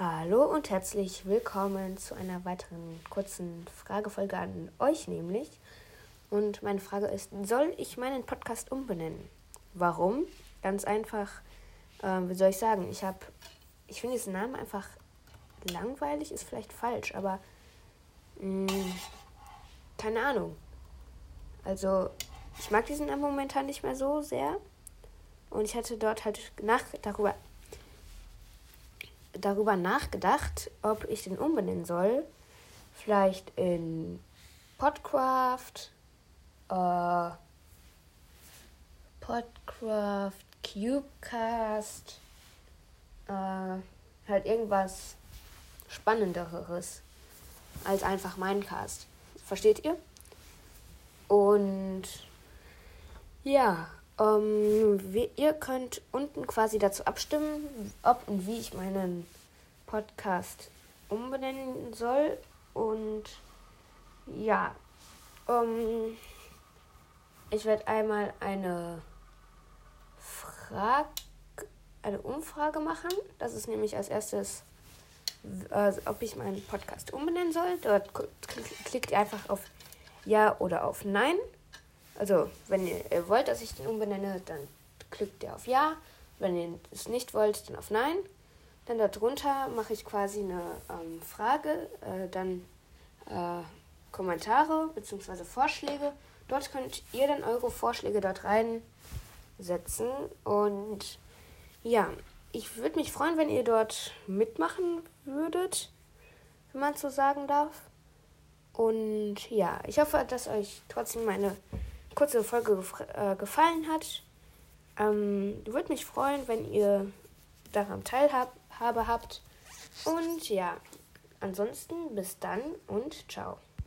Hallo und herzlich willkommen zu einer weiteren kurzen Fragefolge an euch nämlich. Und meine Frage ist, soll ich meinen Podcast umbenennen? Warum? Ganz einfach, äh, wie soll ich sagen, ich habe, ich finde diesen Namen einfach langweilig, ist vielleicht falsch, aber mh, mm, keine Ahnung. Also, ich mag diesen Namen momentan nicht mehr so sehr. Und ich hatte dort halt nach, darüber darüber nachgedacht, ob ich den umbenennen soll. Vielleicht in Podcraft, äh, Podcraft, Cubecast, äh, halt irgendwas Spannenderes als einfach Minecast. Versteht ihr? Und ja, ähm, wie, ihr könnt unten quasi dazu abstimmen, ob und wie ich meinen Podcast umbenennen soll. Und ja, ähm, ich werde einmal eine Frage, eine Umfrage machen. Das ist nämlich als erstes, äh, ob ich meinen Podcast umbenennen soll. Dort klickt ihr einfach auf Ja oder auf Nein. Also, wenn ihr wollt, dass ich den umbenenne, dann klickt ihr auf Ja. Wenn ihr es nicht wollt, dann auf Nein. Dann darunter mache ich quasi eine ähm, Frage, äh, dann äh, Kommentare bzw. Vorschläge. Dort könnt ihr dann eure Vorschläge dort reinsetzen. Und ja, ich würde mich freuen, wenn ihr dort mitmachen würdet, wenn man so sagen darf. Und ja, ich hoffe, dass euch trotzdem meine kurze Folge gef äh, gefallen hat. Ähm, würde mich freuen, wenn ihr daran Teilhabe habt. Und ja, ansonsten bis dann und ciao.